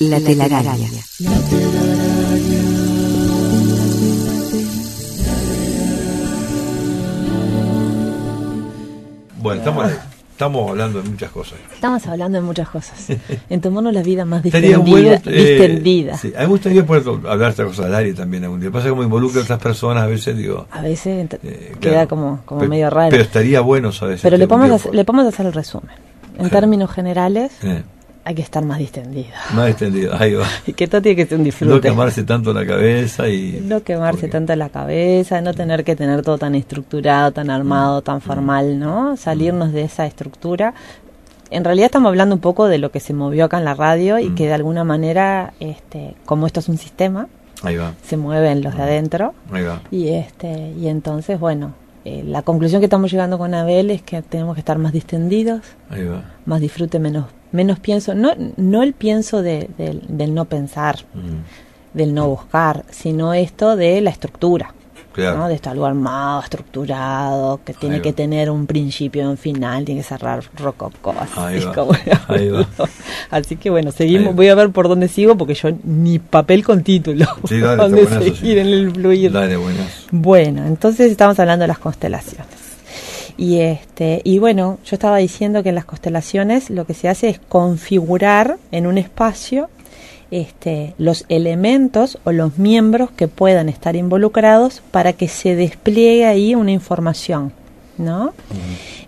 La telaraña. Bueno, estamos, estamos hablando de muchas cosas. Estamos hablando de muchas cosas. En tomarnos la vida más distendida. bueno, eh, distendida. sí, a mí me gustaría poder hablar esta cosa al aire también algún día. Pasa que como involucra a otras personas, a veces digo. A veces eh, queda claro, como, como pe- medio raro. Pero estaría bueno, ¿sabes? Pero le Este, podemos, hacer, le podemos hacer el resumen. En Sí. términos generales, eh, hay que estar más distendido. más extendido. Ahí va. Y que todo tiene que ser un disfrute. No quemarse tanto la cabeza y. No quemarse porque- tanto la cabeza, no tener que tener todo tan estructurado, tan armado, tan formal, ¿no? Salirnos de esa estructura. En realidad estamos hablando un poco de lo que se movió acá en la radio y Mm. que de alguna manera, este, como esto es un sistema, Ahí va. se mueven los de adentro Ahí va. y este y entonces bueno eh, la conclusión que estamos llegando con Abel es que tenemos que estar más distendidos Ahí va. más disfrute menos menos pienso no no el pienso de- del- del no pensar Mm, del no buscar sino esto de la estructura Claro. ¿no? de esto algo armado estructurado que tiene que tener un principio y un final tiene que cerrar rococó así así que bueno seguimos voy a ver por dónde sigo porque yo ni papel con título Sí, dale, dónde buenazo, seguir sí. en el fluir Dale, bueno, entonces estamos hablando de las constelaciones. Y este, y bueno, yo estaba diciendo que en las constelaciones lo que se hace es configurar en un espacio este, los elementos o los miembros que puedan estar involucrados para que se despliegue ahí una información, ¿no?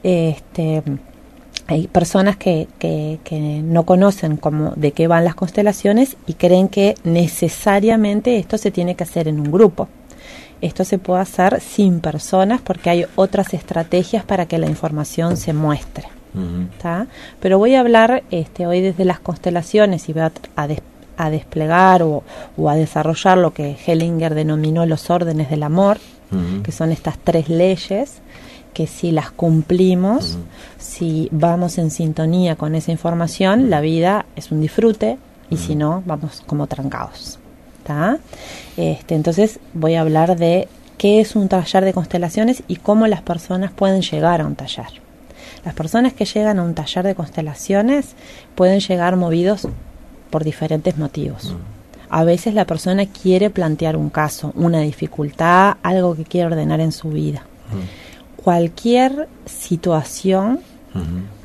Este, hay personas que, que, que no conocen cómo, de qué van las constelaciones y creen que necesariamente esto se tiene que hacer en un grupo. Esto se puede hacer sin personas porque hay otras estrategias para que la información se muestre. Pero voy a hablar este, hoy desde las constelaciones y voy a, a a desplegar o, o a desarrollar lo que Hellinger denominó los órdenes del amor, que son estas tres leyes que si las cumplimos, si vamos en sintonía con esa información, la vida es un disfrute y si no, vamos como trancados. ¿tá? Este, entonces voy a hablar de qué es un taller de constelaciones y cómo las personas pueden llegar a un taller. Las personas que llegan a un taller de constelaciones pueden llegar movidos por diferentes motivos. A veces la persona quiere plantear un caso, una dificultad, algo que quiere ordenar en su vida. Cualquier situación,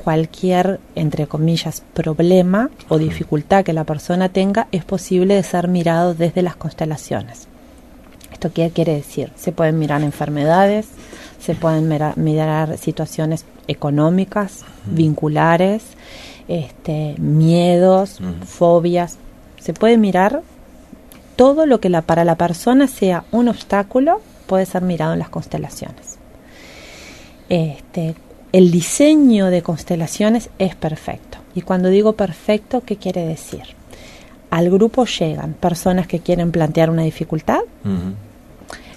cualquier, entre comillas, problema o dificultad que la persona tenga es posible de ser mirado desde las constelaciones. ¿Esto qué quiere decir? Se pueden mirar enfermedades, se pueden mira- mirar situaciones económicas, vinculares, este, miedos, fobias. Se puede mirar todo lo que la, para la persona sea un obstáculo, puede ser mirado en las constelaciones. Este, el diseño de constelaciones es perfecto. Y cuando digo perfecto, ¿qué quiere decir? Al grupo llegan personas que quieren plantear una dificultad,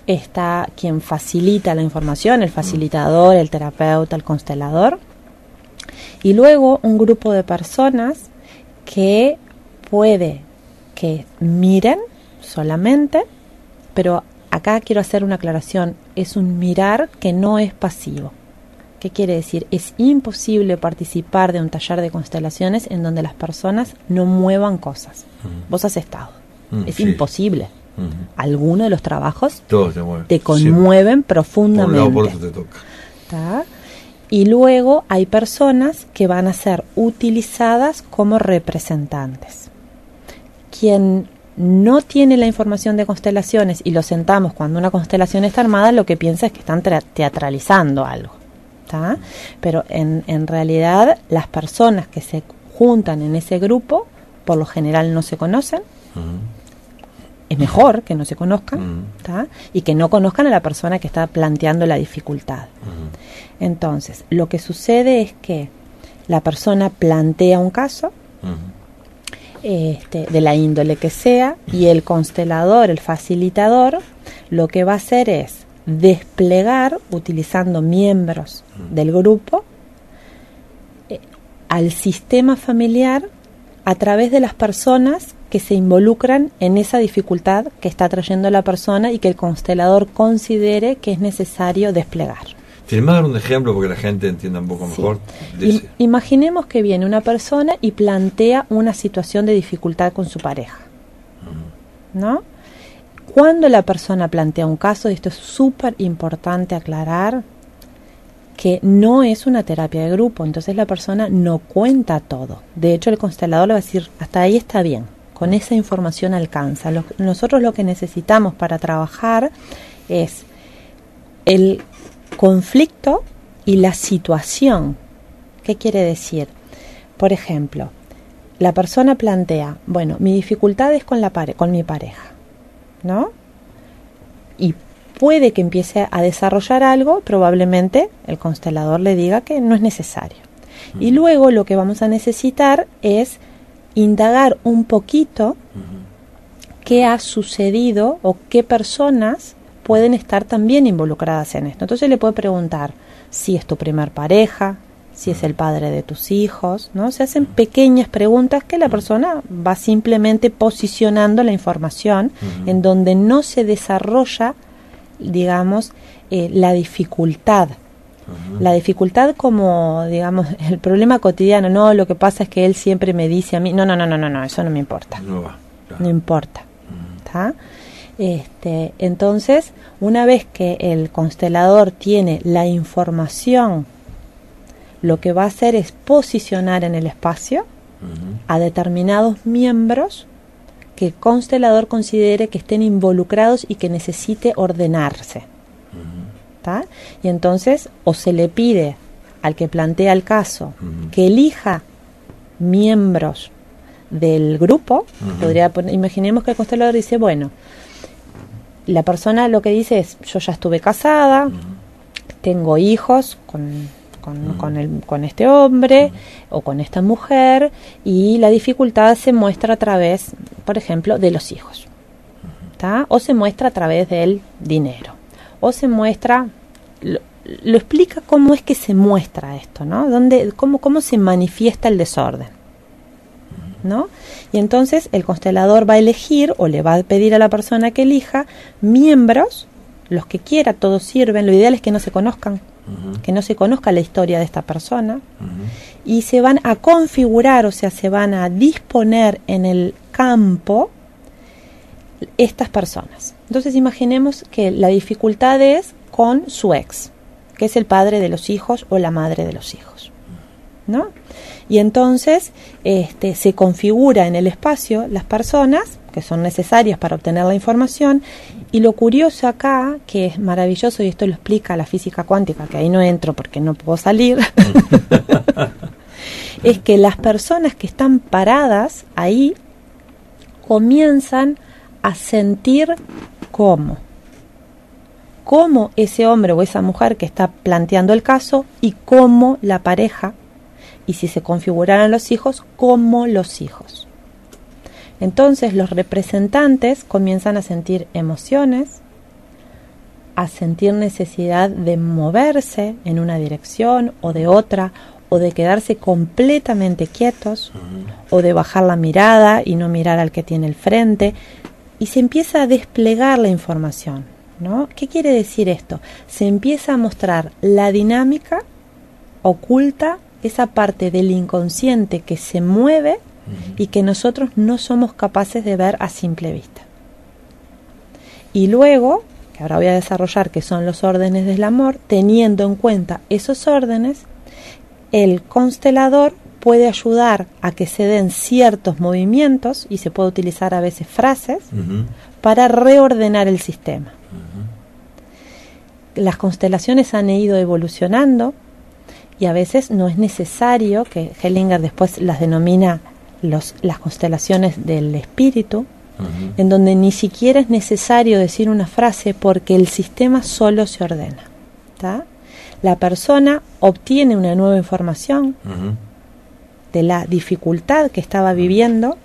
está quien facilita la información, el facilitador, el terapeuta, el constelador, y luego un grupo de personas que puede que miren solamente, pero acá quiero hacer una aclaración, es un mirar que no es pasivo. ¿Qué quiere decir? Es imposible participar de un taller de constelaciones en donde las personas no muevan cosas. Vos has estado. Mm, es sí. imposible. Ujú. Alguno de los trabajos te conmueven Por un lado, profundamente. por otro te toca. ¿tá? Y luego hay personas que van a ser utilizadas como representantes. Quien no tiene la información de constelaciones y lo sentamos cuando una constelación está armada, lo que piensa es que están tra- teatralizando algo. ¿tá? Pero en, en realidad las personas que se juntan en ese grupo, por lo general no se conocen. Es mejor que no se conozcan y que no conozcan a la persona que está planteando la dificultad. Entonces, lo que sucede es que la persona plantea un caso este, de la índole que sea y el constelador, el facilitador, lo que va a hacer es desplegar, utilizando miembros del grupo, eh, al sistema familiar a través de las personas que se involucran en esa dificultad que está trayendo la persona y que el constelador considere que es necesario desplegar. Firmar un ejemplo porque la gente entienda un poco mejor. imaginemos que viene una persona y plantea una situación de dificultad con su pareja. ¿No? Cuando la persona plantea un caso, y esto es súper importante aclarar, que no es una terapia de grupo, entonces la persona no cuenta todo. De hecho, el constelador le va a decir, hasta ahí está bien, con esa información alcanza. nosotros lo que necesitamos para trabajar es el conflicto y la situación. ¿Qué quiere decir? Por ejemplo, la persona plantea, bueno, mi dificultad es con, la con mi pareja, ¿no? Y puede que empiece a desarrollar algo, probablemente el constelador le diga que no es necesario. Y luego lo que vamos a necesitar es indagar un poquito qué ha sucedido o qué personas pueden estar también involucradas en esto. Entonces le puede preguntar si es tu primer pareja, si es el padre de tus hijos, ¿no? Se hacen pequeñas preguntas que la persona va simplemente posicionando la información en donde no se desarrolla digamos, eh, la dificultad. La dificultad como, digamos, el problema cotidiano, no, lo que pasa es que él siempre me dice a mí, no, no, no, no, no, no eso no me importa. No, importa. Este, entonces, una vez que el constelador tiene la información, lo que va a hacer es posicionar en el espacio a determinados miembros que el constelador considere que estén involucrados y que necesite ordenarse. Y entonces o se le pide al que plantea el caso que elija miembros del grupo, podría imaginemos que el constelador dice, bueno, la persona lo que dice es, yo ya estuve casada, tengo hijos con con, el, con este hombre o con esta mujer y la dificultad se muestra a través, por ejemplo, de los hijos. O se muestra a través del dinero. O se muestra, lo, explica cómo es que se muestra esto, ¿no? Dónde, cómo, cómo se manifiesta el desorden. ¿no? Y entonces el constelador va a elegir o le va a pedir a la persona que elija miembros, los que quiera, todos sirven, lo ideal es que no se conozcan, que no se conozca la historia de esta persona, y se van a configurar, o sea, se van a disponer en el campo estas personas. Entonces imaginemos que la dificultad es con su ex, que es el padre de los hijos o la madre de los hijos. ¿No? Y entonces este, se configura en el espacio las personas que son necesarias para obtener la información. Y lo curioso acá, que es maravilloso, y esto lo explica la física cuántica, que ahí no entro porque no puedo salir, es que las personas que están paradas ahí comienzan a sentir cómo. Cómo ese hombre o esa mujer que está planteando el caso y cómo la pareja, y si se configuraran los hijos, cómo los hijos. Entonces los representantes comienzan a sentir emociones, a sentir necesidad de moverse en una dirección o de otra, o de quedarse completamente quietos, o de bajar la mirada y no mirar al que tiene el frente, y se empieza a desplegar la información. ¿no? ¿Qué quiere decir esto? Se empieza a mostrar la dinámica oculta, esa parte del inconsciente que se mueve y que nosotros no somos capaces de ver a simple vista. Y luego, que ahora voy a desarrollar que son los órdenes del amor, teniendo en cuenta esos órdenes, el constelador puede ayudar a que se den ciertos movimientos y se puede utilizar a veces frases para reordenar el sistema. Las constelaciones han ido evolucionando y a veces no es necesario, que Hellinger después las denomina los, las constelaciones del espíritu, en donde ni siquiera es necesario decir una frase porque el sistema solo se ordena. La persona obtiene una nueva información de la dificultad que estaba viviendo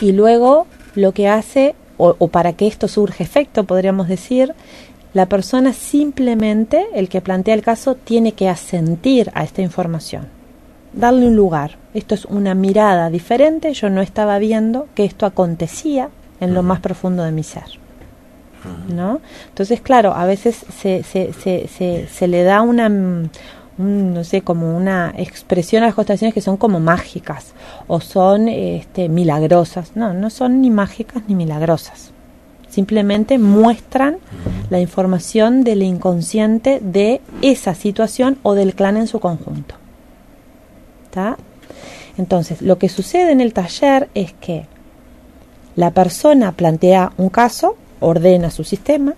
y luego lo que hace, o, o para que esto surge efecto, podríamos decir, la persona simplemente, el que plantea el caso, tiene que asentir a esta información darle un lugar. Esto es una mirada diferente, yo no estaba viendo que esto acontecía en lo más profundo de mi ser. ¿no? Entonces, claro, a veces se, se, se, se, se le da una, un, no sé, como una expresión a las constelaciones que son como mágicas o son este, milagrosas. No, no son ni mágicas ni milagrosas. Simplemente muestran la información del inconsciente de esa situación o del clan en su conjunto. ¿Está? Entonces, lo que sucede en el taller es que la persona plantea un caso, ordena su sistema,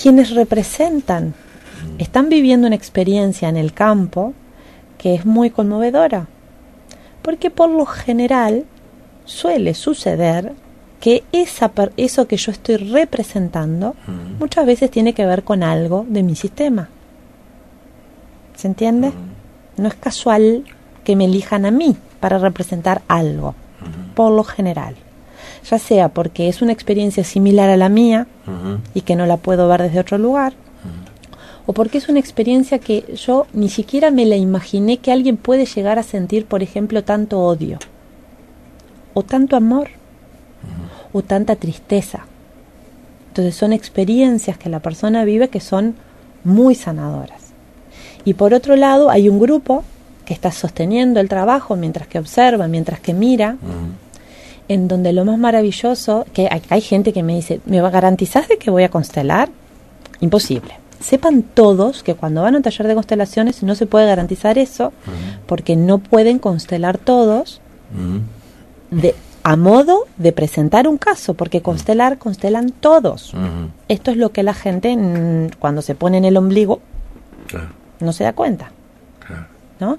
quienes representan están viviendo una experiencia en el campo que es muy conmovedora, porque por lo general suele suceder que esa, eso que yo estoy representando muchas veces tiene que ver con algo de mi sistema. ¿Se entiende? No es casual que me elijan a mí para representar algo, por lo general. Ya sea porque es una experiencia similar a la mía y que no la puedo ver desde otro lugar, o porque es una experiencia que yo ni siquiera me la imaginé que alguien puede llegar a sentir, por ejemplo, tanto odio, o tanto amor, o tanta tristeza. Entonces son experiencias que la persona vive que son muy sanadoras. Y por otro lado hay un grupo que está sosteniendo el trabajo mientras que observa, mientras que mira, en donde lo más maravilloso, que hay, hay gente que me dice, ¿me garantizás de que voy a constelar? Imposible sepan todos que cuando van a un taller de constelaciones no se puede garantizar eso, porque no pueden constelar todos de, a modo de presentar un caso, porque constelar, constelan todos. Esto es lo que la gente cuando se pone en el ombligo no se da cuenta. ¿no?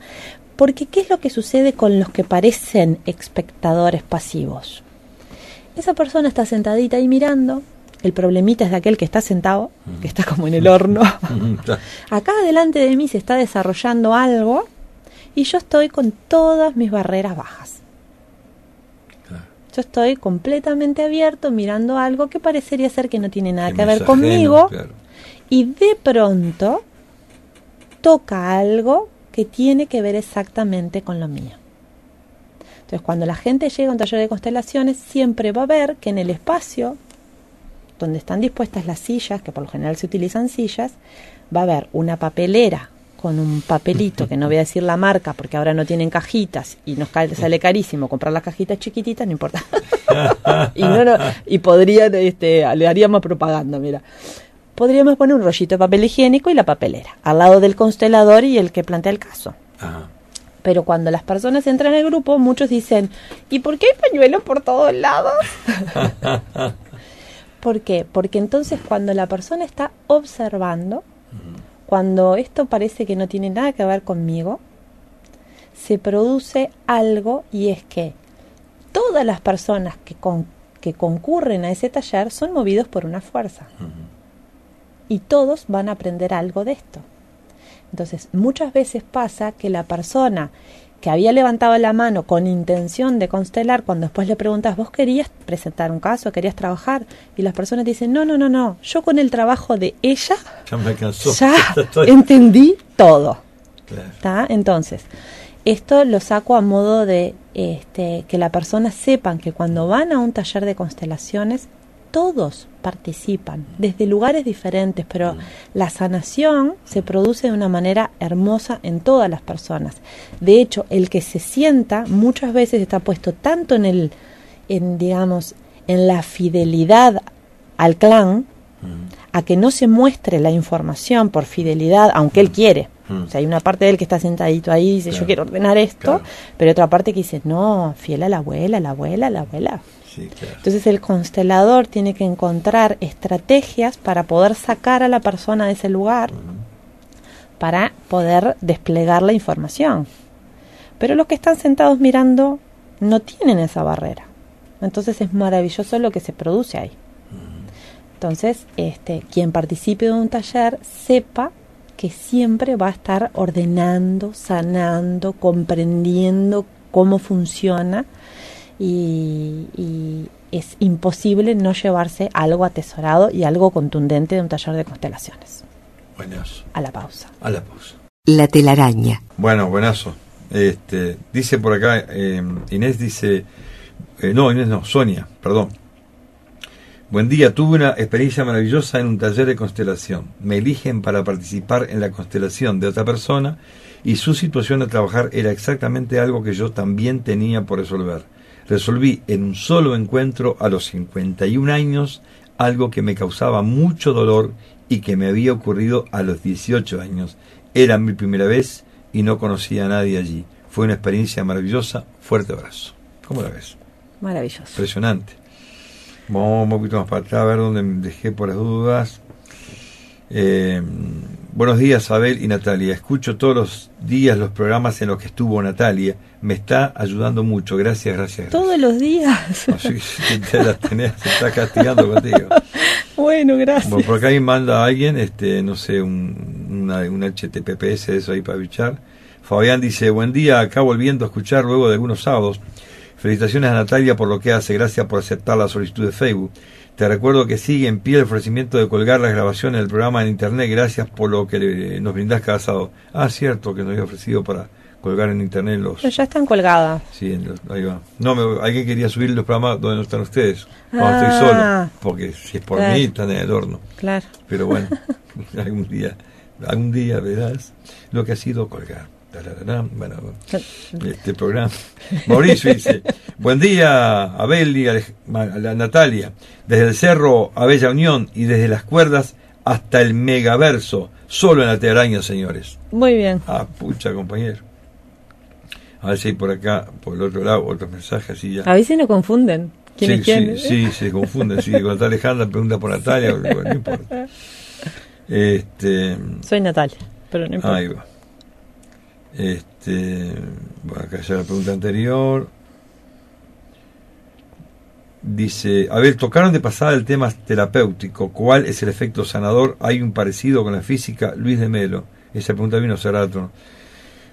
Porque ¿qué es lo que sucede con los que parecen espectadores pasivos? Esa persona está sentadita ahí mirando, el problemita es de aquel que está sentado, que está como en el horno. Acá delante de mí se está desarrollando algo y yo estoy con todas mis barreras bajas. Yo estoy completamente abierto mirando algo que parecería ser que no tiene nada que, ver conmigo y de pronto toca algo que tiene que ver exactamente con lo mío. Entonces, cuando la gente llega a un taller de constelaciones, siempre va a ver que en el espacio donde están dispuestas las sillas, que por lo general se utilizan sillas, va a haber una papelera con un papelito, que no voy a decir la marca porque ahora no tienen cajitas y nos sale carísimo comprar las cajitas chiquititas, no importa. y no, no, y podría, este, le haríamos propaganda, mira. Podríamos poner un rollito de papel higiénico y la papelera, al lado del constelador y el que plantea el caso. Pero cuando las personas entran en el grupo, muchos dicen, ¿y por qué hay pañuelos por todos lados? ¿Por qué? Porque entonces cuando la persona está observando, cuando esto parece que no tiene nada que ver conmigo, se produce algo y es que todas las personas que, que concurren a ese taller son movidos por una fuerza. Y todos van a aprender algo de esto. Entonces, muchas veces pasa que la persona que había levantado la mano con intención de constelar, cuando después le preguntas, ¿vos querías presentar un caso, querías trabajar? Y las personas dicen, no, no, no, no, yo con el trabajo de ella ya, entendí todo. Entonces, esto lo saco a modo de este, que la persona sepan que cuando van a un taller de constelaciones, todos participan desde lugares diferentes, pero mm. la sanación se produce de una manera hermosa en todas las personas. De hecho, el que se sienta muchas veces está puesto tanto en el, en digamos, en la fidelidad al clan, mm. a que no se muestre la información por fidelidad, aunque él quiere. Mm. O sea, hay una parte de él que está sentadito ahí y dice, yo quiero ordenar esto, pero otra parte que dice, no, fiel a la abuela, la abuela, la abuela. Entonces el constelador tiene que encontrar estrategias para poder sacar a la persona de ese lugar, para poder desplegar la información. Pero los que están sentados mirando no tienen esa barrera. Entonces es maravilloso lo que se produce ahí. Entonces, este, quien participe de un taller sepa que siempre va a estar ordenando, sanando, comprendiendo cómo funciona y, es imposible no llevarse algo atesorado y algo contundente de un taller de constelaciones. Buenazo. A la pausa. A la pausa. La telaraña. Bueno, buenazo. Este, dice por acá, eh, Inés dice, eh, no, Inés no, Sonia, perdón. Buen día, tuve una experiencia maravillosa en un taller de constelación. Me eligen para participar en la constelación de otra persona y su situación de trabajar era exactamente algo que yo también tenía por resolver. Resolví en un solo encuentro a los 51 años algo que me causaba mucho dolor y que me había ocurrido a los 18 años. Era mi primera vez y no conocía a nadie allí. Fue una experiencia maravillosa. Fuerte abrazo. ¿Cómo la ves? Maravilloso. Impresionante. Vamos un poquito más para atrás a ver dónde me dejé por las dudas. Eh, buenos días, Abel y Natalia. Escucho todos los días los programas en los que estuvo Natalia. Me está ayudando mucho. Gracias, gracias. Todos los días. Te tenés, se está castigando contigo. Bueno, gracias. Bueno, por acá me manda alguien, este, no sé, un, una, un HTTPS eso ahí para bichar. Fabián dice, buen día, acá volviendo a escuchar luego de algunos sábados. Felicitaciones a Natalia por lo que hace, gracias por aceptar la solicitud de Facebook. Te recuerdo que sigue en pie el ofrecimiento de colgar las grabaciones del programa en internet, gracias por lo que le- nos brindás cada sábado. Ah, cierto, que nos había ofrecido para colgar en internet los... Pero ya están colgadas. Sí, en los- ahí va. No, me, alguien quería subir los programas donde no están ustedes, cuando estoy Ah. solo, porque si es por Claro. mí, están en el horno. Claro. Pero bueno, algún día, algún día verás lo que ha sido colgar. Bueno, este programa. Mauricio dice, buen día, Abel y a la Natalia, desde el cerro a Bella Unión y desde las cuerdas hasta el megaverso, solo en la telaraña, señores. Muy bien. Ah, pucha, compañero. A ver si hay por acá, por el otro lado, otros mensajes así ya. A veces no confunden. ¿Quién sí, es quién? Sí, sí, se confunden. Sí, cuando está Alejandra pregunta por Natalia, bueno, no importa. Este, Soy Natalia, pero no importa. ahí va. Este, bueno, acá ya la pregunta anterior. Dice, a ver, tocaron de pasada el tema terapéutico. ¿Cuál es el efecto sanador? ¿Hay un parecido con la física? Luis de Melo. Esa pregunta vino hace rato.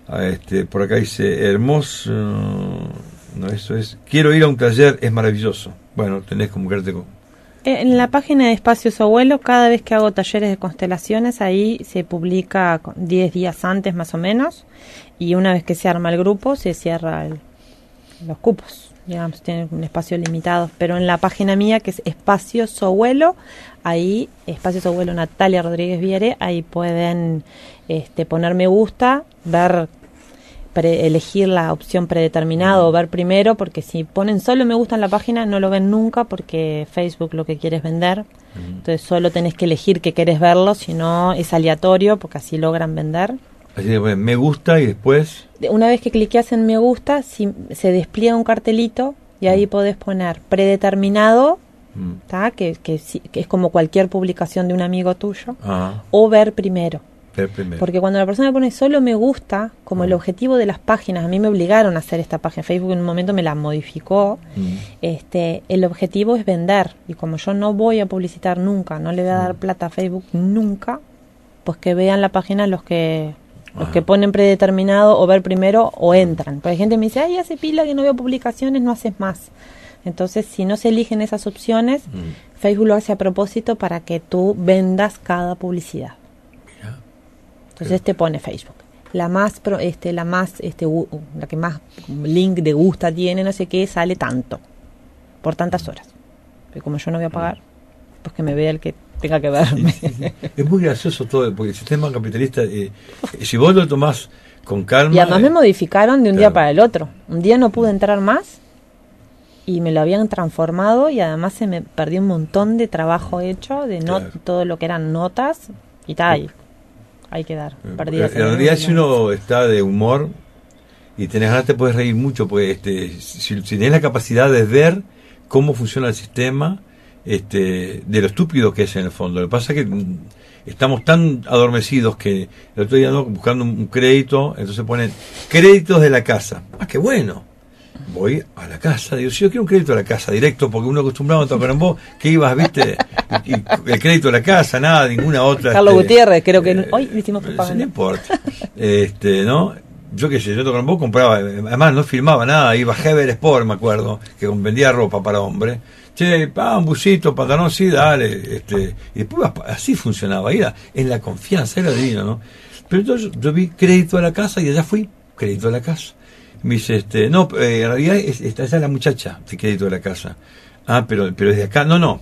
Ah, Este, por acá dice, hermoso. No, eso es. Quiero ir a un taller, es maravilloso. Bueno, tenés que comunicarte con. En la página de Espacios Abuelo, cada vez que hago talleres de constelaciones, ahí se publica con 10 días antes más o menos, y una vez que se arma el grupo, se cierra el- los cupos, digamos, tienen un espacio limitado. Pero en la página mía, que es Espacios Abuelo, ahí, Espacios Abuelo Natalia Rodríguez Viere, ahí pueden este, poner me gusta, ver pre- elegir la opción predeterminada o ver primero, porque si ponen solo me gusta en la página no lo ven nunca porque Facebook lo que quiere es vender. Entonces solo tenés que elegir que querés verlo, si no es aleatorio porque así logran vender. Así que bueno, me gusta y después. De- Una vez que cliqueas en me gusta, si, se despliega un cartelito y ahí podés poner predeterminado, que, que, que es como cualquier publicación de un amigo tuyo, Ah, o ver primero. Porque cuando la persona pone solo me gusta, como el objetivo de las páginas, a mí me obligaron a hacer esta página, Facebook en un momento me la modificó, Mm, este, el objetivo es vender. Y como yo no voy a publicitar nunca, no le voy a dar plata a Facebook nunca, pues que vean la página los que los que ponen predeterminado o ver primero o entran. Porque hay gente que me dice, ay, hace pila que no veo publicaciones, no haces más. Entonces, si no se eligen esas opciones, mm. Facebook lo hace a propósito para que tú vendas cada publicidad. Entonces te pone Facebook. La más pro- este la más este la que más link de gusta tiene, no sé qué, sale tanto por tantas horas. Pero como yo no voy a pagar, pues que me vea el que tenga que verme. Es muy gracioso todo, porque el sistema capitalista, eh, si vos lo tomás con calma. Y además me eh, modificaron de un día para el otro. Un día no pude entrar más y me lo habían transformado y además se me perdió un montón de trabajo hecho, de no Claro. todo lo que eran notas y tal. Hay que dar. En perdidas en realidad, si uno está de humor y tenés ganas, te puedes reír mucho, porque este, si, si tenés la capacidad de ver cómo funciona el sistema, este, de lo estúpido que es en el fondo. Lo que pasa es que mm, estamos tan adormecidos que el otro día ando buscando un crédito, entonces ponen créditos de la casa. Ah, qué bueno. Voy a la casa, digo, si yo quiero un crédito de la casa directo, porque uno acostumbrado a tocar en vos, que ibas, viste, y, y el crédito de la casa, nada, ninguna otra. Carlos este, Gutiérrez, creo que hoy le hicimos eh, propaganda. No importa. Este, ¿no? Yo qué sé, yo vos, compraba, eh, además no filmaba nada, iba a Heber Sport, me acuerdo, que vendía ropa para hombre. Che, pa, un busito, pantalón, sí, dale. Este, y después así funcionaba, era en la confianza, era divino, ¿no? Pero entonces yo vi crédito a la casa y allá fui, crédito a la casa. Me dice, este, no, eh, en realidad es, esa es la muchacha de crédito de la casa. Ah, pero, pero desde acá, no, no.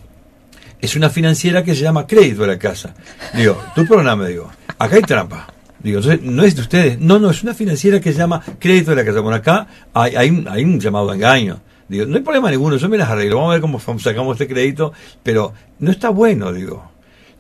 es una financiera que se llama Crédito de la Casa. Digo, tu programa, digo, acá hay trampa. Digo, entonces, no es de ustedes. No, no, es una financiera que se llama Crédito de la Casa. Bueno, acá hay, hay, un, hay un llamado engaño. Digo, no hay problema ninguno, yo me las arreglo. Vamos a ver cómo sacamos este crédito, pero no está bueno, digo.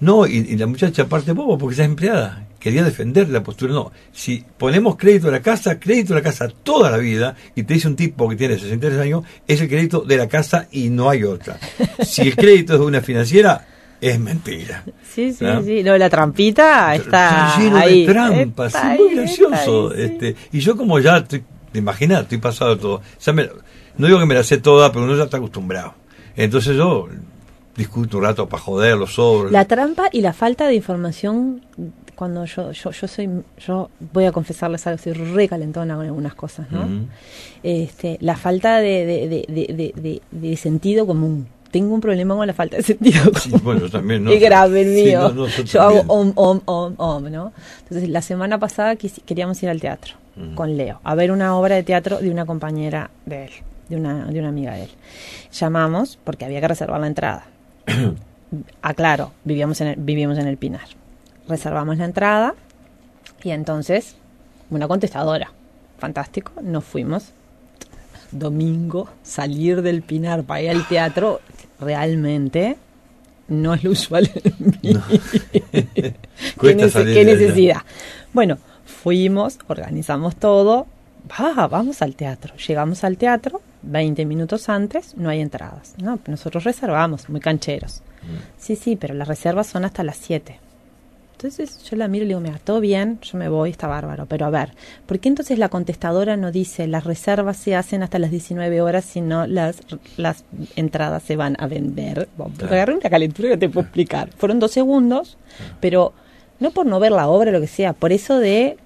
No, y, la muchacha aparte bobo porque es empleada. Quería defender la postura. No, si ponemos crédito de la casa, crédito de la casa toda la vida, y te dice un tipo que tiene 63 años, es el crédito de la casa y no hay otra. Si el crédito es de una financiera, es mentira. Sí, sí, sí. No, la trampita está, lleno ahí. de trampas, es muy gracioso. este, y yo como ya, estoy, te imaginas, estoy pasado todo. no digo que me la sé toda, pero uno ya está acostumbrado. Entonces yo discuto un rato para joder los sobres. La trampa y la falta de información cuando yo, yo, yo soy, yo voy a confesarles algo, soy re calentona con algunas cosas, ¿no? este, la falta de, de, de, sentido común. Tengo un problema con la falta de sentido común. bueno, yo también, ¿no? Es grave el mío. yo hago om, om, om, om, ¿no? Entonces, la semana pasada queríamos ir al teatro con Leo, a ver una obra de teatro de una compañera de él, de una, de una amiga de él. Llamamos porque había que reservar la entrada aclaro, vivíamos en, el, vivíamos en el Pinar. Reservamos la entrada y entonces una contestadora. Fantástico, nos fuimos. Domingo, salir del Pinar para ir al teatro, realmente no es lo usual ¿Qué, necesidad? Bueno, fuimos, organizamos todo, vamos al teatro. Llegamos al teatro, 20 minutos antes no hay entradas. No, nosotros reservamos, muy cancheros. Mm. Sí, sí, pero las reservas son hasta las 7. Entonces yo la miro y le digo, mira, todo bien, yo me voy, está bárbaro, pero a ver, ¿por qué entonces la contestadora no dice las reservas se hacen hasta las 19 horas, sino las, las entradas se van a vender? Agarré una calentura que te puedo explicar. Fueron dos segundos, pero no por no ver la obra o lo que sea, por eso de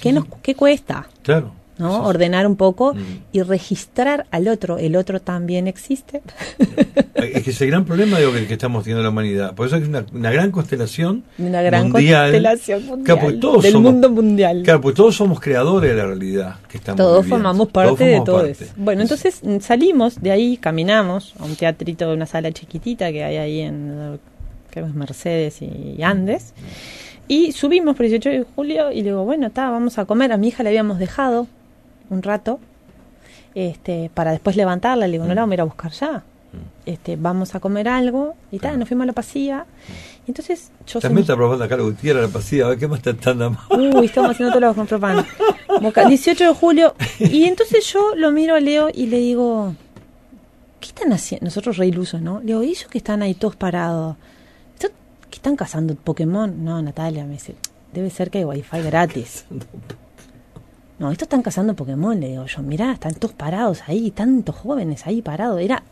¿qué, nos, ¿qué cuesta? Claro. ¿No? Ordenar un poco y registrar al otro. El otro también existe. es que es el gran problema digo, que, estamos teniendo la humanidad. Por eso es una, una gran constelación. Una gran constelación mundial. del mundo mundial. Claro, pues todos somos creadores de la realidad que estamos Todos formamos parte de todo Bueno, entonces mm, salimos de ahí, caminamos a un teatrito, de una sala chiquitita que hay ahí en que es Mercedes y Andes. Y subimos por 18 de julio y le digo, bueno, está, vamos a comer. A mi hija le habíamos dejado un rato este, para después levantarla. Le digo, no la vamos a ir a buscar ya. Mm. Este, vamos a comer algo y tal, nos fuimos a la pasilla. Y entonces yo También está probando acá la Gutiérrez, la pasilla, a ver qué más está tan Uy, estamos haciendo todo lo con propano. 18 de julio. Y entonces yo lo miro a Leo y le digo, ¿qué están haciendo? Nosotros re ilusos, ¿no? Le digo, ¿y ellos que están ahí todos parados? ¿Qué están cazando Pokémon? No, Natalia, me dice, debe ser que hay wifi gratis. No, estos están cazando Pokémon, le digo yo. Mirá, están todos parados ahí, tantos jóvenes ahí parados. Era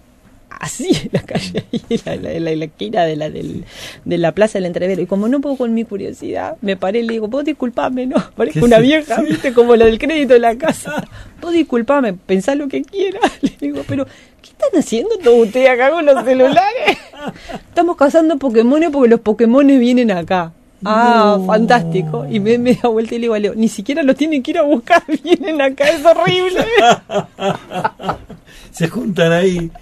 así en la calle, en la, la, la, esquina de la, del, de la plaza del entrevero. Y como no puedo con mi curiosidad, me paré y le digo, vos disculpame, no, parezco una vieja, viste, como la del crédito de la casa. Vos disculpame, pensá lo que quieras. Le digo, pero, ¿qué están haciendo todos ustedes acá con los celulares? Estamos cazando Pokémon porque los Pokémon vienen acá. Ah, fantástico. Y me, me, da vuelta y le digo a Leo, ni siquiera los tienen que ir a buscar, vienen acá, es horrible. Se juntan ahí.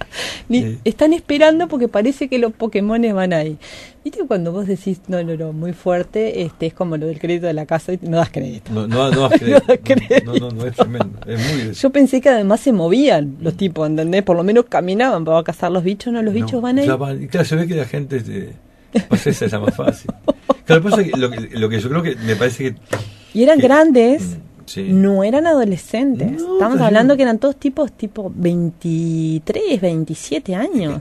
Están esperando porque parece que los Pokémon van ahí. ¿Viste cuando vos decís, no, no, no, muy fuerte, este es como lo del crédito de la casa y no das crédito? No, no, no das crédito. no, no, no, es tremendo. Es muy... Yo pensé que además se movían los tipos, ¿entendés? Por lo menos caminaban para cazar los bichos, no, los bichos van ahí. claro, se ve que la gente... Pues esa es la más fácil. Claro, lo, que, lo que yo creo que me parece que... Y eran grandes, mm, no eran adolescentes. Estamos hablando que eran todos tipos tipo 23, 27 años.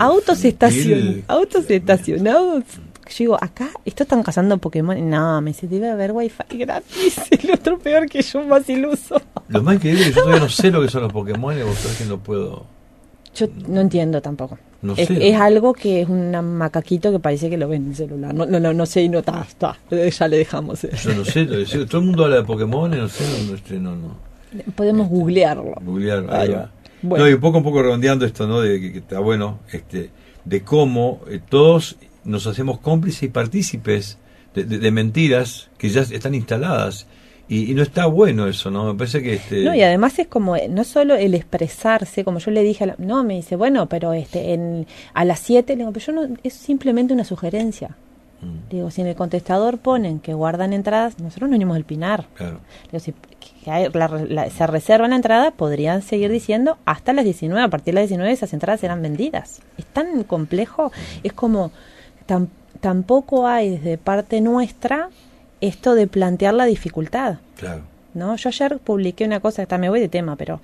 autos, estacion, autos estacionados. Yo digo, acá, esto están cazando Pokémon. No, me dice, debe haber wifi gratis. El otro peor que yo, más iluso. Lo más increíble es que yo todavía no sé lo que son los Pokémon y vos sabés que no puedo... Yo no entiendo tampoco es, algo que es un macaquito que parece que lo ven en el celular. No, no, no, sé y no está, está. Ya le dejamos. Yo no sé, todo el mundo habla de Pokémon y no sé, no, este, no, no. Podemos este, googlearlo. Googlearlo, ahí va. No, y un poco, un poco redondeando esto, ¿no? De que, está bueno, este, de cómo eh, todos nos hacemos cómplices y partícipes de, de, mentiras que ya están instaladas Y, no está bueno eso, ¿no? Me parece que este... No, y además es como, no solo el expresarse, como yo le dije, a la, no, me dice, bueno, pero este en, a las 7, le digo, pero yo no, es simplemente una sugerencia. Mm. Digo, si en el contestador ponen que guardan entradas, nosotros no venimos al pinar. Claro. Digo, si se reservan la entrada, podrían seguir diciendo hasta las 19, a partir de las 19 esas entradas serán vendidas. Es tan complejo, mm. es como, tampoco hay desde parte nuestra esto de plantear la dificultad. Claro. ¿no? Yo ayer publiqué una cosa, está me voy de tema, pero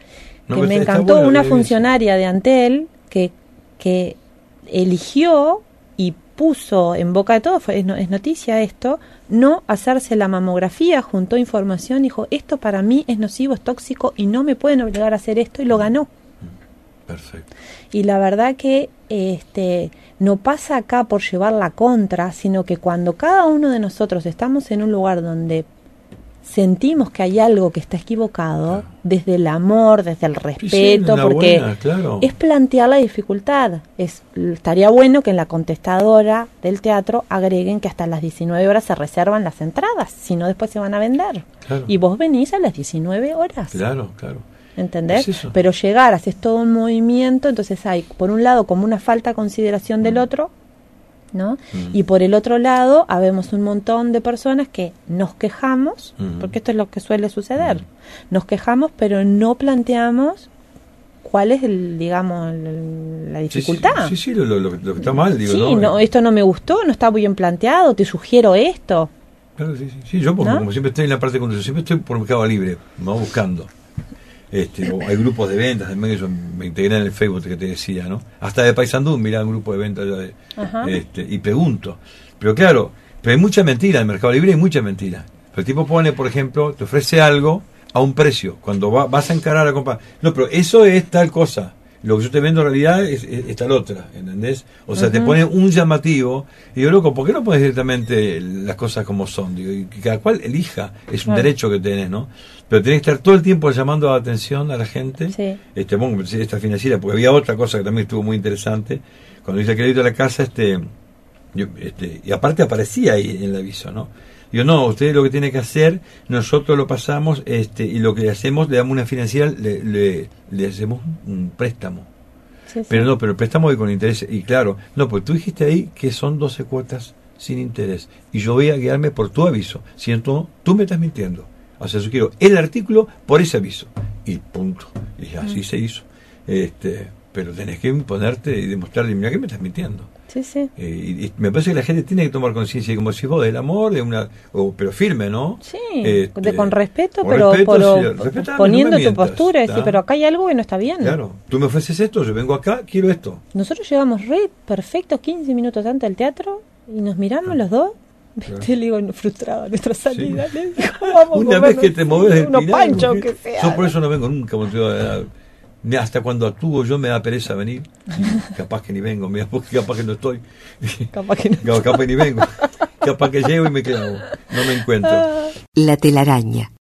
que me encantó una funcionaria de Antel que, que eligió y puso en boca de todo, fue, es, noticia esto, no hacerse la mamografía, juntó información, dijo, esto para mí es nocivo, es tóxico y no me pueden obligar a hacer esto y lo ganó. Perfecto. Y la verdad que este no pasa acá por llevar la contra, sino que cuando cada uno de nosotros estamos en un lugar donde sentimos que hay algo que está equivocado, desde el amor, desde el respeto, porque es plantear la dificultad. Es, estaría bueno que en la contestadora del teatro agreguen que hasta las 19 horas se reservan las entradas, si no después se van a vender. Y vos venís a las 19 horas. Claro, claro. ¿Entendés? Pero llegar, haces todo un movimiento, entonces hay, por un lado, como una falta de consideración del mm. otro, ¿no? Mm. Y por el otro lado, habemos un montón de personas que nos quejamos, mm. porque esto es lo que suele suceder, nos quejamos, pero no planteamos cuál es, el, digamos, la dificultad. Sí, sí, lo, que está mal, digo, sí, ¿no? esto no me gustó, no está muy bien planteado, te sugiero esto. Claro, sí, sí, yo como siempre estoy en la parte de yo siempre estoy por Mercado Libre, me voy buscando. Este, hay grupos de ventas, yo me integré en el Facebook que te decía, ¿no? Hasta de Paysandú, mirá un grupo de ventas este, y pregunto. Pero claro, pero hay mucha mentira en el Mercado Libre, hay mucha mentira. El tipo pone, por ejemplo, te ofrece algo a un precio, cuando vas a encarar a comprar. No, pero eso es tal cosa lo que yo te vendo en realidad es, es, tal otra, ¿entendés? O sea, te pone un llamativo. Y yo, loco, ¿por qué no pones directamente las cosas como son? Digo, y que cada cual elija, es un derecho que tenés, ¿no? Pero tenés que estar todo el tiempo llamando la atención a la gente. Sí. Este, bueno, esta financiera, porque había otra cosa que también estuvo muy interesante. Cuando hice el crédito de la casa, este, este, y aparte aparecía ahí en el aviso, ¿no? Yo no, usted lo que tiene que hacer, nosotros lo pasamos este, y lo que hacemos, le damos una financiera, le, le, hacemos un préstamo. Pero no, pero el préstamo es con interés. Y claro, no, pues tú dijiste ahí que son 12 cuotas sin interés. Y yo voy a guiarme por tu aviso. Siento, tú me estás mintiendo. O sea, yo quiero el artículo por ese aviso. Y punto. Y así se hizo. Este, pero tenés que imponerte y demostrarle, mira que me estás mintiendo. Sí, sí. Eh, y, me parece que la gente tiene que tomar conciencia, como si vos, del amor, de una, pero firme, ¿no? Sí, este, con respeto, pero, poniendo tu postura, decir, pero acá hay algo que no está bien. Claro, tú me ofreces esto, yo vengo acá, quiero esto. Nosotros llegamos re perfectos 15 minutos antes del teatro y nos miramos los dos Te digo, frustrada nuestra salida. Una vez que te moves del unos panchos que sea. Yo por eso no vengo nunca. Hasta cuando actúo yo me da pereza venir. Capaz que ni vengo, mira, porque capaz que no estoy. Capaz que no. Capaz que ni vengo. Capaz que llego y me quedo. No me encuentro. La telaraña.